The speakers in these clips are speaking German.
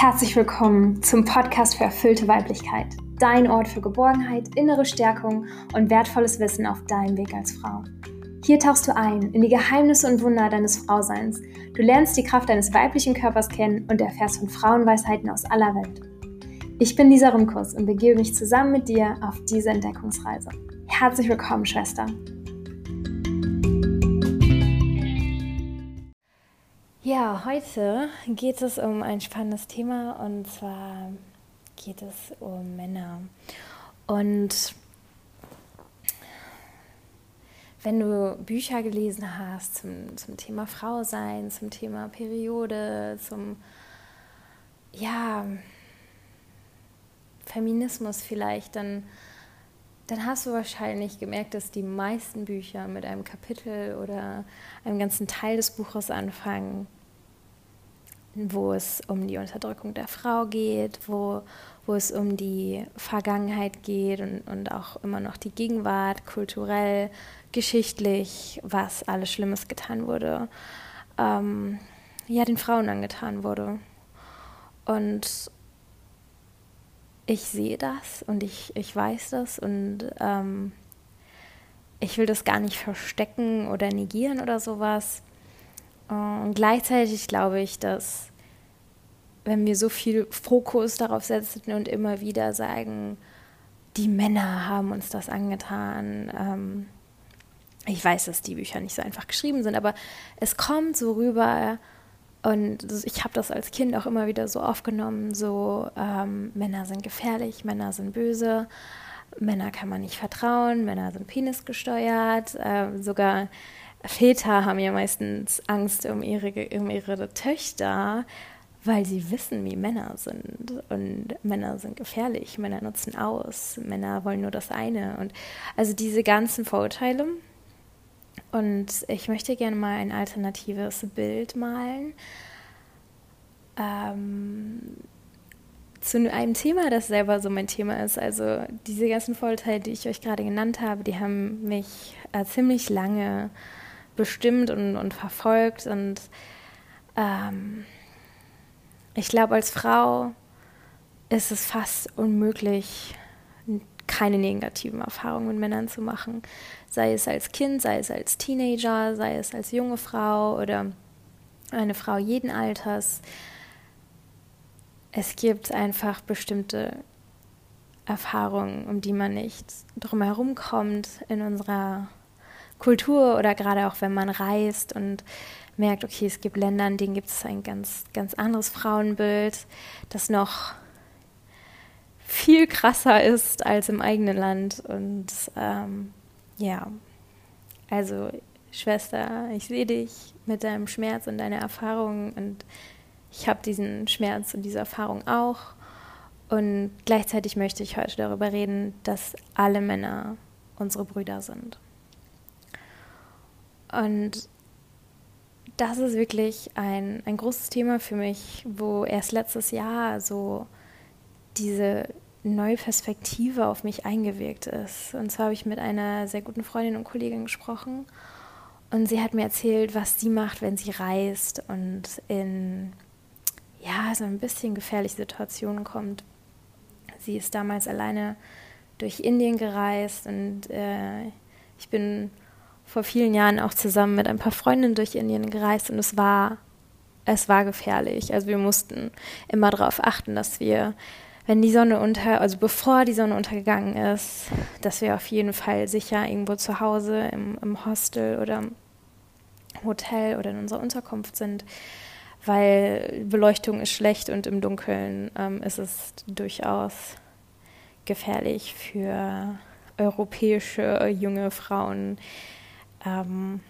Herzlich willkommen zum Podcast für erfüllte Weiblichkeit. Dein Ort für Geborgenheit, innere Stärkung und wertvolles Wissen auf deinem Weg als Frau. Hier tauchst du ein in die Geheimnisse und Wunder deines Frauseins. Du lernst die Kraft deines weiblichen Körpers kennen und erfährst von Frauenweisheiten aus aller Welt. Ich bin Lisa Rumkus und begebe mich zusammen mit dir auf diese Entdeckungsreise. Herzlich willkommen, Schwester. Ja, heute geht es um ein spannendes Thema und zwar geht es um Männer. Und wenn du Bücher gelesen hast zum, zum Thema Frau sein, zum Thema Periode, zum ja, Feminismus vielleicht, dann, dann hast du wahrscheinlich gemerkt, dass die meisten Bücher mit einem Kapitel oder einem ganzen Teil des Buches anfangen, wo es um die Unterdrückung der Frau geht, wo, wo es um die Vergangenheit geht und, und auch immer noch die Gegenwart, kulturell, geschichtlich, was alles Schlimmes getan wurde, ähm, ja, den Frauen angetan wurde. Und ich sehe das und ich, ich weiß das und ähm, ich will das gar nicht verstecken oder negieren oder sowas. Und gleichzeitig glaube ich, dass wenn wir so viel Fokus darauf setzen und immer wieder sagen, die Männer haben uns das angetan. Ähm, ich weiß, dass die Bücher nicht so einfach geschrieben sind, aber es kommt so rüber und ich habe das als Kind auch immer wieder so aufgenommen, so ähm, Männer sind gefährlich, Männer sind böse, Männer kann man nicht vertrauen, Männer sind penisgesteuert, äh, sogar Väter haben ja meistens Angst um ihre, um ihre Töchter, weil sie wissen, wie Männer sind. Und Männer sind gefährlich, Männer nutzen aus, Männer wollen nur das eine. Und also diese ganzen Vorurteile. Und ich möchte gerne mal ein alternatives Bild malen. Ähm, zu einem Thema, das selber so mein Thema ist. Also diese ganzen Vorurteile, die ich euch gerade genannt habe, die haben mich äh, ziemlich lange bestimmt und, und verfolgt. Und ähm, ich glaube, als Frau ist es fast unmöglich, keine negativen Erfahrungen mit Männern zu machen. Sei es als Kind, sei es als Teenager, sei es als junge Frau oder eine Frau jeden Alters. Es gibt einfach bestimmte Erfahrungen, um die man nicht drumherum kommt in unserer Kultur oder gerade auch wenn man reist und merkt, okay, es gibt Länder, in denen gibt es ein ganz, ganz anderes Frauenbild, das noch viel krasser ist als im eigenen Land. Und ähm, ja, also Schwester, ich sehe dich mit deinem Schmerz und deiner Erfahrung und ich habe diesen Schmerz und diese Erfahrung auch. Und gleichzeitig möchte ich heute darüber reden, dass alle Männer unsere Brüder sind. Und das ist wirklich ein, ein großes Thema für mich, wo erst letztes Jahr so diese neue Perspektive auf mich eingewirkt ist. Und zwar habe ich mit einer sehr guten Freundin und Kollegin gesprochen und sie hat mir erzählt, was sie macht, wenn sie reist und in ja, so ein bisschen gefährliche Situationen kommt. Sie ist damals alleine durch Indien gereist und äh, ich bin vor vielen Jahren auch zusammen mit ein paar Freundinnen durch Indien gereist und es war, es war gefährlich. Also wir mussten immer darauf achten, dass wir, wenn die Sonne unter, also bevor die Sonne untergegangen ist, dass wir auf jeden Fall sicher irgendwo zu Hause im, im Hostel oder im Hotel oder in unserer Unterkunft sind, weil Beleuchtung ist schlecht und im Dunkeln ähm, ist es durchaus gefährlich für europäische junge Frauen, ähm,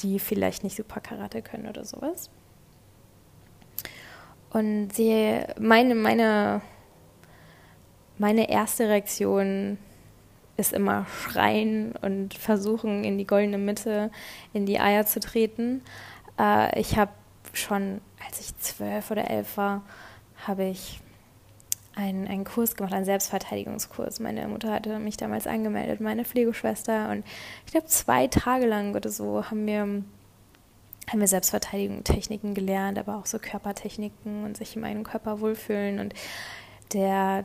die vielleicht nicht super Karate können oder sowas. Und sie, meine, meine, meine erste Reaktion ist immer schreien und versuchen, in die goldene Mitte, in die Eier zu treten. Äh, ich habe schon, als ich zwölf oder elf war, habe ich einen, einen Kurs gemacht, einen Selbstverteidigungskurs. Meine Mutter hatte mich damals angemeldet, meine Pflegeschwester. Und ich glaube, zwei Tage lang oder so haben wir haben wir Selbstverteidigungstechniken gelernt, aber auch so Körpertechniken und sich in meinem Körper wohlfühlen. Und der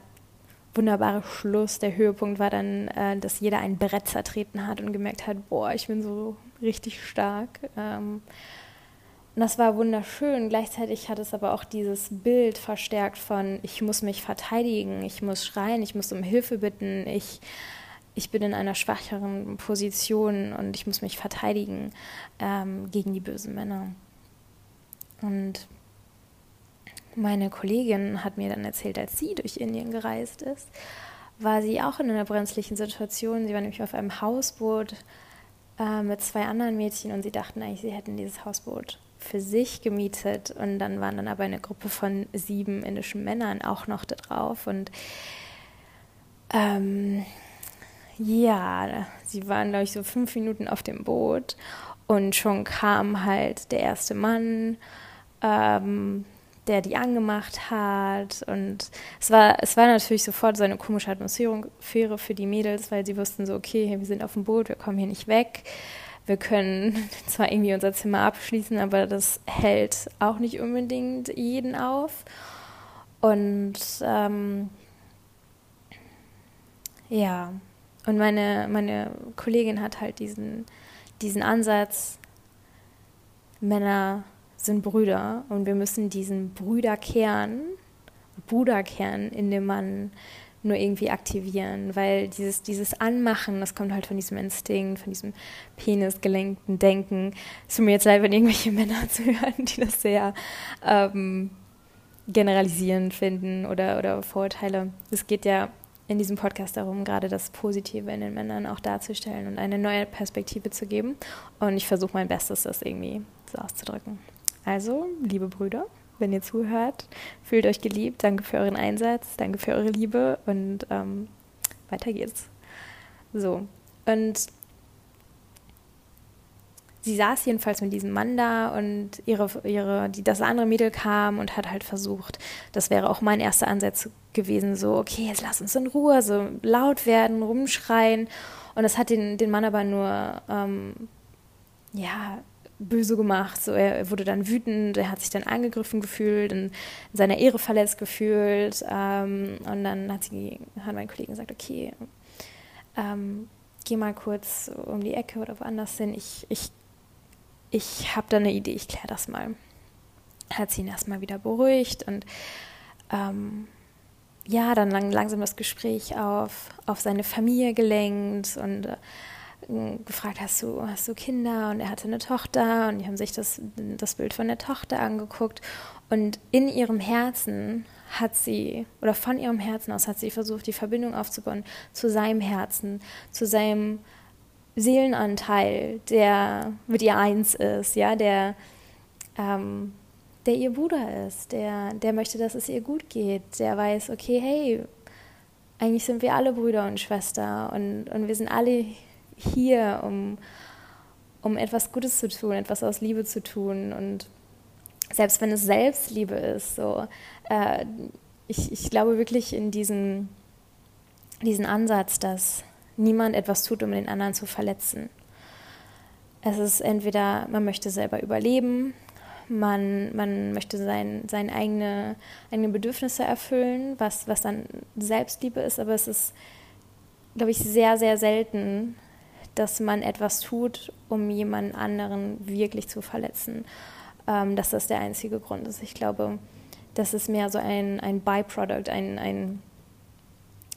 wunderbare Schluss, der Höhepunkt war dann, äh, dass jeder ein Brett zertreten hat und gemerkt hat, boah, ich bin so richtig stark. Ähm, und das war wunderschön. Gleichzeitig hat es aber auch dieses Bild verstärkt von, ich muss mich verteidigen, ich muss schreien, ich muss um Hilfe bitten, ich, ich bin in einer schwacheren Position und ich muss mich verteidigen ähm, gegen die bösen Männer. Und meine Kollegin hat mir dann erzählt, als sie durch Indien gereist ist, war sie auch in einer brenzlichen Situation. Sie war nämlich auf einem Hausboot äh, mit zwei anderen Mädchen und sie dachten eigentlich, sie hätten dieses Hausboot für sich gemietet und dann waren dann aber eine Gruppe von sieben indischen Männern auch noch da drauf und ähm, ja, sie waren glaube ich so fünf Minuten auf dem Boot und schon kam halt der erste Mann, ähm, der die angemacht hat und es war es war natürlich sofort so eine komische Atmosphäre für die Mädels, weil sie wussten so okay, wir sind auf dem Boot, wir kommen hier nicht weg wir können zwar irgendwie unser Zimmer abschließen, aber das hält auch nicht unbedingt jeden auf. Und ähm, ja, und meine, meine Kollegin hat halt diesen, diesen Ansatz, Männer sind Brüder und wir müssen diesen Brüderkern, Bruderkern in dem Mann nur irgendwie aktivieren, weil dieses, dieses Anmachen, das kommt halt von diesem Instinkt, von diesem penisgelenkten Denken. Es tut mir jetzt leid, wenn irgendwelche Männer zuhören, die das sehr ähm, generalisierend finden oder, oder Vorurteile. Es geht ja in diesem Podcast darum, gerade das Positive in den Männern auch darzustellen und eine neue Perspektive zu geben. Und ich versuche mein Bestes, das irgendwie so auszudrücken. Also, liebe Brüder, wenn ihr zuhört. Fühlt euch geliebt. Danke für euren Einsatz. Danke für eure Liebe. Und ähm, weiter geht's. So. Und sie saß jedenfalls mit diesem Mann da und ihre, ihre, die, das andere Mädel kam und hat halt versucht, das wäre auch mein erster Ansatz gewesen, so, okay, jetzt lass uns in Ruhe, so laut werden, rumschreien. Und das hat den, den Mann aber nur, ähm, ja, böse gemacht. So, er wurde dann wütend, er hat sich dann angegriffen gefühlt, in, seiner Ehre verletzt gefühlt. Ähm, und dann hat, sie, hat mein Kollege gesagt, okay, ähm, geh mal kurz um die Ecke oder woanders hin. Ich, ich, ich habe da eine Idee, ich kläre das mal. Hat sie ihn erstmal wieder beruhigt und ähm, ja, dann lang, langsam das Gespräch auf, auf seine Familie gelenkt und äh, gefragt, hast du, hast du Kinder? Und er hatte eine Tochter und die haben sich das, das Bild von der Tochter angeguckt. Und in ihrem Herzen hat sie, oder von ihrem Herzen aus hat sie versucht, die Verbindung aufzubauen zu seinem Herzen, zu seinem Seelenanteil, der mit ihr eins ist, ja, der, ähm, der ihr Bruder ist, der, der möchte, dass es ihr gut geht, der weiß, okay, hey, eigentlich sind wir alle Brüder und Schwester und, und wir sind alle hier, um, um etwas Gutes zu tun, etwas aus Liebe zu tun. Und selbst wenn es Selbstliebe ist, so, äh, ich, ich glaube wirklich in diesen, diesen Ansatz, dass niemand etwas tut, um den anderen zu verletzen. Es ist entweder, man möchte selber überleben, man, man möchte sein, seine eigene, eigene Bedürfnisse erfüllen, was, was dann Selbstliebe ist, aber es ist, glaube ich, sehr, sehr selten, dass man etwas tut, um jemanden anderen wirklich zu verletzen. Ähm, dass das der einzige Grund ist. Ich glaube, das ist mehr so ein, ein Byproduct, ein, ein,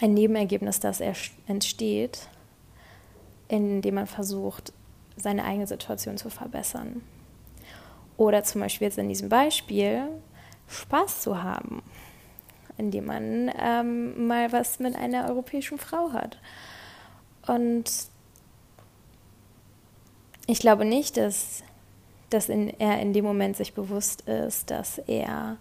ein Nebenergebnis, das entsteht, indem man versucht, seine eigene Situation zu verbessern. Oder zum Beispiel jetzt in diesem Beispiel Spaß zu haben, indem man ähm, mal was mit einer europäischen Frau hat. Und ich glaube nicht, dass, dass in, er in dem Moment sich bewusst ist, dass er,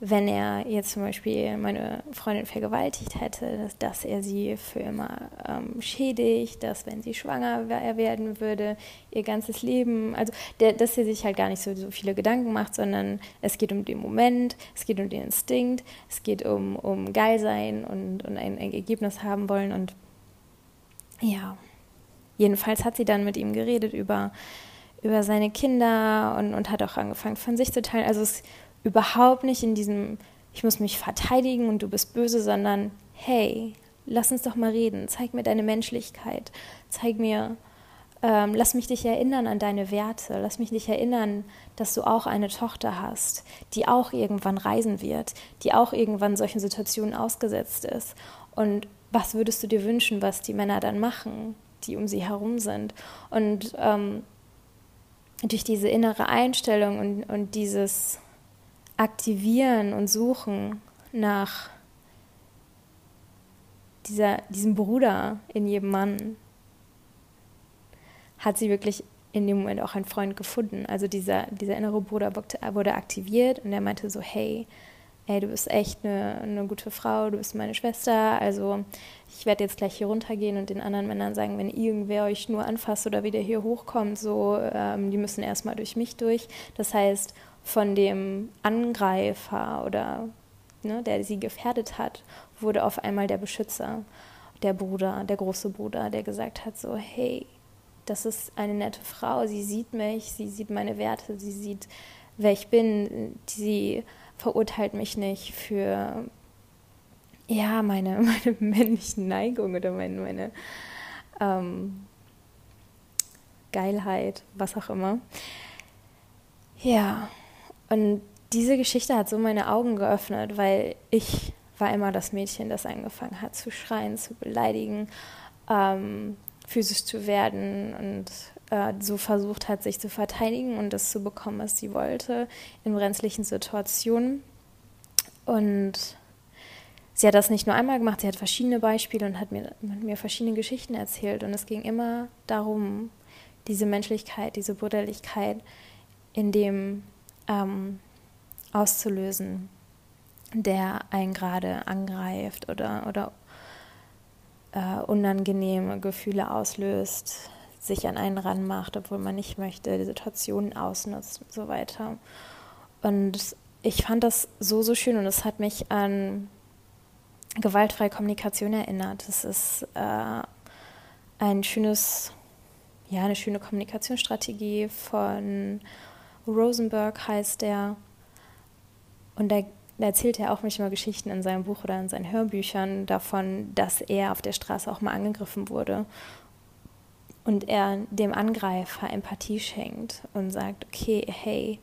wenn er jetzt zum Beispiel meine Freundin vergewaltigt hätte, dass, dass er sie für immer ähm, schädigt, dass wenn sie schwanger werden würde, ihr ganzes Leben, also der, dass er sich halt gar nicht so, so viele Gedanken macht, sondern es geht um den Moment, es geht um den Instinkt, es geht um, um geil sein und, und ein, ein Ergebnis haben wollen und ja. Jedenfalls hat sie dann mit ihm geredet über, über seine Kinder und, und hat auch angefangen von sich zu teilen. Also es ist überhaupt nicht in diesem, ich muss mich verteidigen und du bist böse, sondern hey, lass uns doch mal reden, zeig mir deine Menschlichkeit, zeig mir, ähm, lass mich dich erinnern an deine Werte, lass mich dich erinnern, dass du auch eine Tochter hast, die auch irgendwann reisen wird, die auch irgendwann solchen Situationen ausgesetzt ist. Und was würdest du dir wünschen, was die Männer dann machen, die um sie herum sind? Und ähm, durch diese innere Einstellung und, und dieses Aktivieren und Suchen nach dieser, diesem Bruder in jedem Mann, hat sie wirklich in dem Moment auch einen Freund gefunden. Also dieser, dieser innere Bruder wurde aktiviert und er meinte so, hey, ey, du bist echt eine, eine gute Frau, du bist meine Schwester, also ich werde jetzt gleich hier runtergehen und den anderen Männern sagen, wenn irgendwer euch nur anfasst oder wieder hier hochkommt, so, ähm, die müssen erstmal durch mich durch. Das heißt, von dem Angreifer oder ne, der sie gefährdet hat, wurde auf einmal der Beschützer, der Bruder, der große Bruder, der gesagt hat so, hey, das ist eine nette Frau, sie sieht mich, sie sieht meine Werte, sie sieht, wer ich bin, sie verurteilt mich nicht für ja, meine, meine männlichen Neigungen oder meine, meine ähm, Geilheit, was auch immer. Ja, und diese Geschichte hat so meine Augen geöffnet, weil ich war immer das Mädchen, das angefangen hat zu schreien, zu beleidigen, ähm, physisch zu werden und äh, so versucht hat, sich zu verteidigen und das zu bekommen, was sie wollte in brenzlichen Situationen. Und sie hat das nicht nur einmal gemacht, sie hat verschiedene Beispiele und hat mir, hat mir verschiedene Geschichten erzählt. Und es ging immer darum, diese Menschlichkeit, diese Brüderlichkeit in dem ähm, auszulösen, der einen gerade angreift oder, oder äh, unangenehme Gefühle auslöst, sich an einen ranmacht, obwohl man nicht möchte, die Situationen ausnutzt und so weiter. Und ich fand das so, so schön und es hat mich an gewaltfreie Kommunikation erinnert. Es ist äh, ein schönes, ja, eine schöne Kommunikationsstrategie von Rosenberg heißt der. Und da erzählt er auch manchmal Geschichten in seinem Buch oder in seinen Hörbüchern davon, dass er auf der Straße auch mal angegriffen wurde und er dem Angreifer Empathie schenkt und sagt, okay, hey,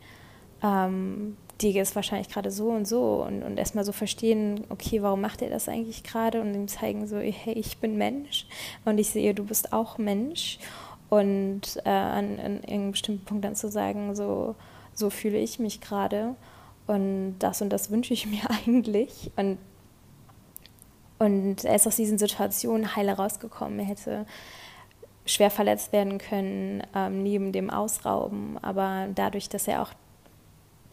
ähm, dir ist wahrscheinlich gerade so und so und, und erstmal so verstehen, okay, warum macht er das eigentlich gerade? Und ihm zeigen so, hey, ich bin Mensch und ich sehe, du bist auch Mensch. Und äh, an, an irgendeinem bestimmten Punkt dann zu sagen, so, so fühle ich mich gerade und das und das wünsche ich mir eigentlich. Und und er ist aus diesen Situationen heile rausgekommen. Er hätte schwer verletzt werden können ähm, neben dem Ausrauben. Aber dadurch, dass er auch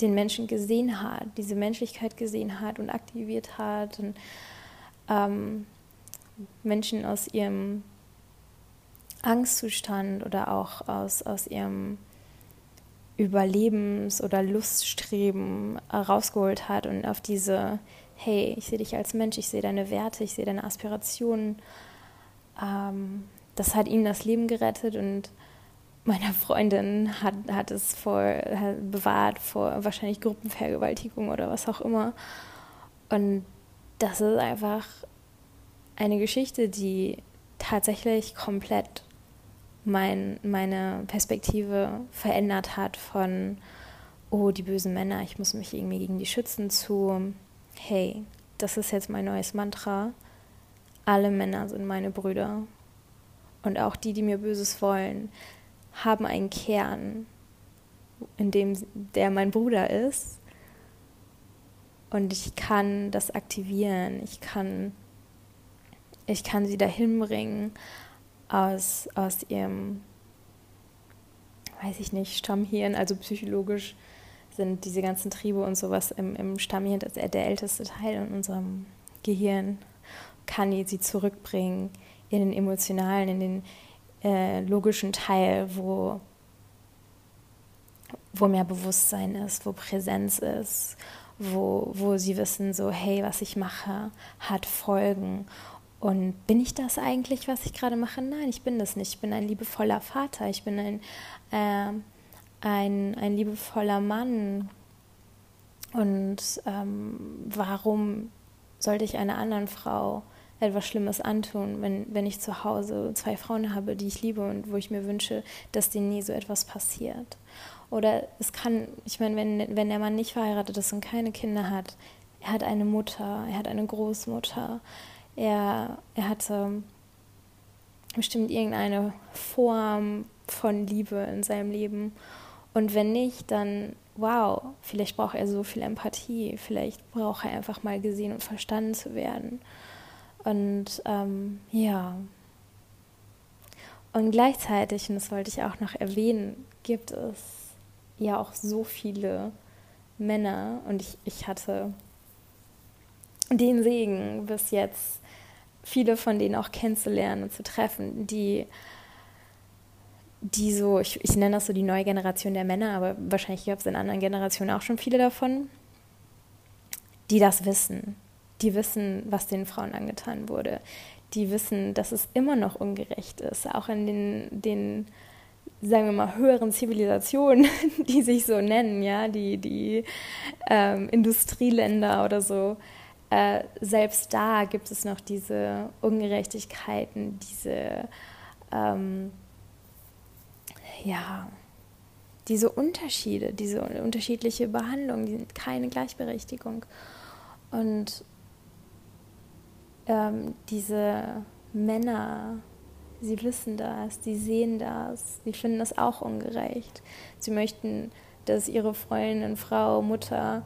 den Menschen gesehen hat, diese Menschlichkeit gesehen hat und aktiviert hat und ähm, Menschen aus ihrem Angstzustand oder auch aus, aus ihrem Überlebens- oder Luststreben rausgeholt hat und auf diese, hey, ich sehe dich als Mensch, ich sehe deine Werte, ich sehe deine Aspirationen, ähm, das hat ihm das Leben gerettet und meiner Freundin hat, hat es vor, hat bewahrt vor wahrscheinlich Gruppenvergewaltigung oder was auch immer. Und das ist einfach eine Geschichte, die tatsächlich komplett mein, meine Perspektive verändert hat von, oh, die bösen Männer, ich muss mich irgendwie gegen die schützen, zu, hey, das ist jetzt mein neues Mantra. Alle Männer sind meine Brüder und auch die, die mir Böses wollen, haben einen Kern, in dem der mein Bruder ist. Und ich kann das aktivieren, ich kann, ich kann sie dahin bringen aus, aus ihrem, weiß ich nicht, Stammhirn, also psychologisch sind diese ganzen Triebe und sowas im, im Stammhirn der älteste Teil in unserem Gehirn, kann sie zurückbringen in den emotionalen, in den äh, logischen Teil, wo, wo mehr Bewusstsein ist, wo Präsenz ist, wo, wo sie wissen, so, hey, was ich mache, hat Folgen. Und bin ich das eigentlich, was ich gerade mache? Nein, ich bin das nicht. Ich bin ein liebevoller Vater. Ich bin ein, äh, ein, ein liebevoller Mann? Und ähm, warum sollte ich einer anderen Frau etwas Schlimmes antun, wenn, wenn ich zu Hause zwei Frauen habe, die ich liebe und wo ich mir wünsche, dass denen nie so etwas passiert? Oder es kann, ich meine, wenn, wenn der Mann nicht verheiratet ist und keine Kinder hat, er hat eine Mutter, er hat eine Großmutter, er, er hatte bestimmt irgendeine Form von Liebe in seinem Leben. Und wenn nicht, dann wow, vielleicht braucht er so viel Empathie, vielleicht braucht er einfach mal gesehen und verstanden zu werden. Und ähm, ja. Und gleichzeitig, und das wollte ich auch noch erwähnen, gibt es ja auch so viele Männer, und ich, ich hatte den Segen bis jetzt, viele von denen auch kennenzulernen und zu treffen, die die so, ich, ich nenne das so die neue Generation der Männer, aber wahrscheinlich gab es in anderen Generationen auch schon viele davon, die das wissen. Die wissen, was den Frauen angetan wurde. Die wissen, dass es immer noch ungerecht ist, auch in den, den sagen wir mal, höheren Zivilisationen, die sich so nennen, ja, die, die ähm, Industrieländer oder so. Äh, selbst da gibt es noch diese Ungerechtigkeiten, diese ähm, ja, diese Unterschiede, diese unterschiedliche Behandlung, die, keine Gleichberechtigung. Und ähm, diese Männer, sie wissen das, sie sehen das, sie finden das auch ungerecht. Sie möchten, dass ihre Freundin, Frau, Mutter,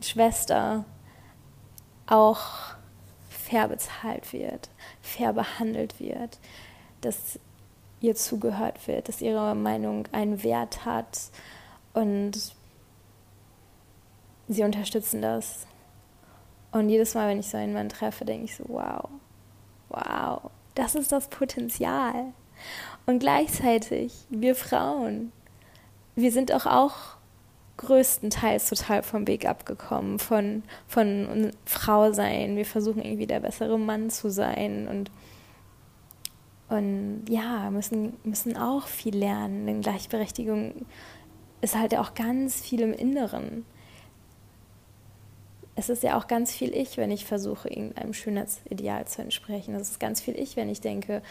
Schwester auch fair bezahlt wird, fair behandelt wird, dass ihr zugehört wird, dass ihre Meinung einen Wert hat und sie unterstützen das. Und jedes Mal, wenn ich so einen Mann treffe, denke ich so, wow, wow, das ist das Potenzial. Und gleichzeitig, wir Frauen, wir sind auch, auch größtenteils total vom Weg abgekommen, von, von Frau sein. Wir versuchen irgendwie der bessere Mann zu sein und und ja, müssen, müssen auch viel lernen, denn Gleichberechtigung ist halt auch ganz viel im Inneren. Es ist ja auch ganz viel ich, wenn ich versuche, irgendeinem Schönheitsideal zu entsprechen. Es ist ganz viel ich, wenn ich denke,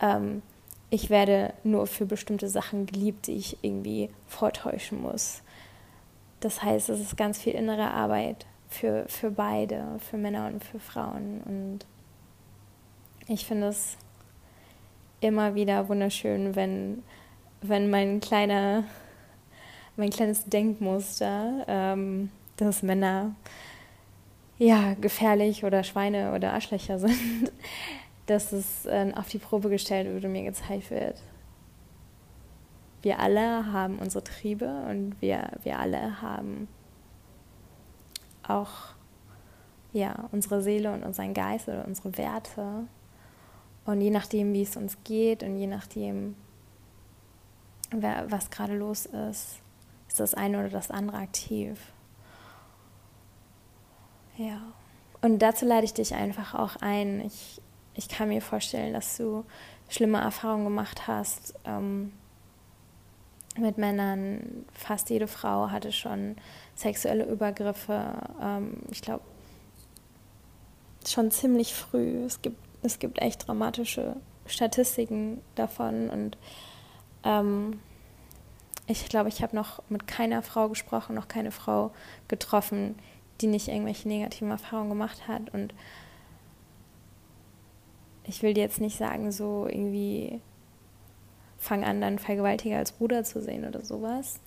ähm, ich werde nur für bestimmte Sachen geliebt, die ich irgendwie vortäuschen muss. Das heißt, es ist ganz viel innere Arbeit für, für beide, für Männer und für Frauen. Und ich finde es immer wieder wunderschön, wenn, wenn mein kleiner, mein kleines Denkmuster, ähm, dass Männer ja gefährlich oder Schweine oder Arschlöcher sind, dass es äh, auf die Probe gestellt wird und mir gezeigt wird. Wir alle haben unsere Triebe und wir, wir alle haben auch ja, unsere Seele und unseren Geist oder unsere Werte. Und je nachdem, wie es uns geht und je nachdem, was gerade los ist, ist das eine oder das andere aktiv. Ja. Und dazu lade ich dich einfach auch ein. Ich, ich kann mir vorstellen, dass du schlimme Erfahrungen gemacht hast ähm, mit Männern. Fast jede Frau hatte schon sexuelle Übergriffe. Ähm, ich glaube, schon ziemlich früh. Es gibt es gibt echt dramatische Statistiken davon und ähm, ich glaube, ich habe noch mit keiner Frau gesprochen, noch keine Frau getroffen, die nicht irgendwelche negativen Erfahrungen gemacht hat. Und ich will dir jetzt nicht sagen, so irgendwie fang an, dann Vergewaltiger als Bruder zu sehen oder sowas,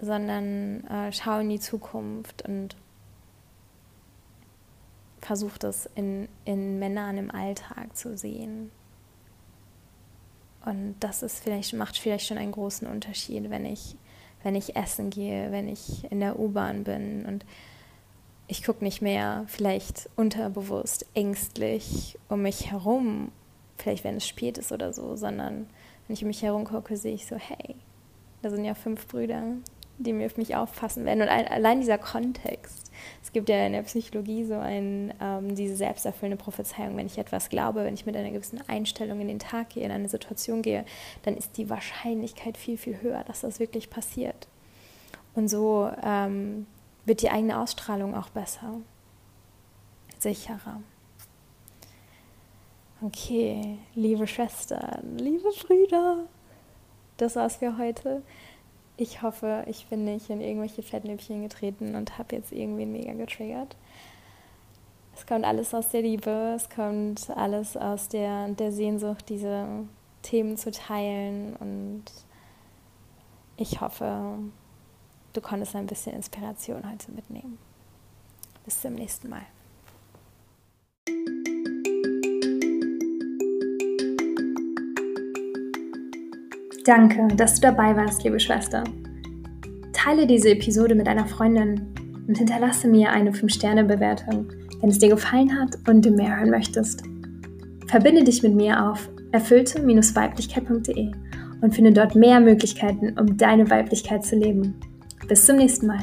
sondern äh, schau in die Zukunft und versucht es in, in Männern im Alltag zu sehen. Und das ist vielleicht, macht vielleicht schon einen großen Unterschied, wenn ich, wenn ich essen gehe, wenn ich in der U-Bahn bin. Und ich gucke nicht mehr vielleicht unterbewusst ängstlich um mich herum, vielleicht wenn es spät ist oder so, sondern wenn ich um mich herum gucke, sehe ich so, hey, da sind ja fünf Brüder die mir auf mich aufpassen werden. Und allein dieser Kontext. Es gibt ja in der Psychologie so ein, ähm, diese selbsterfüllende Prophezeiung. Wenn ich etwas glaube, wenn ich mit einer gewissen Einstellung in den Tag gehe, in eine Situation gehe, dann ist die Wahrscheinlichkeit viel, viel höher, dass das wirklich passiert. Und so ähm, wird die eigene Ausstrahlung auch besser, sicherer. Okay, liebe Schwestern, liebe Brüder, das war's für heute. Ich hoffe, ich bin nicht in irgendwelche Fettnäpfchen getreten und habe jetzt irgendwen mega getriggert. Es kommt alles aus der Liebe, es kommt alles aus der, der Sehnsucht, diese Themen zu teilen. Und ich hoffe, du konntest ein bisschen Inspiration heute mitnehmen. Bis zum nächsten Mal. Danke, dass du dabei warst, liebe Schwester. Teile diese Episode mit einer Freundin und hinterlasse mir eine 5-Sterne-Bewertung, wenn es dir gefallen hat und du mehr hören möchtest. Verbinde dich mit mir auf erfüllte-weiblichkeit.de und finde dort mehr Möglichkeiten, um deine Weiblichkeit zu leben. Bis zum nächsten Mal.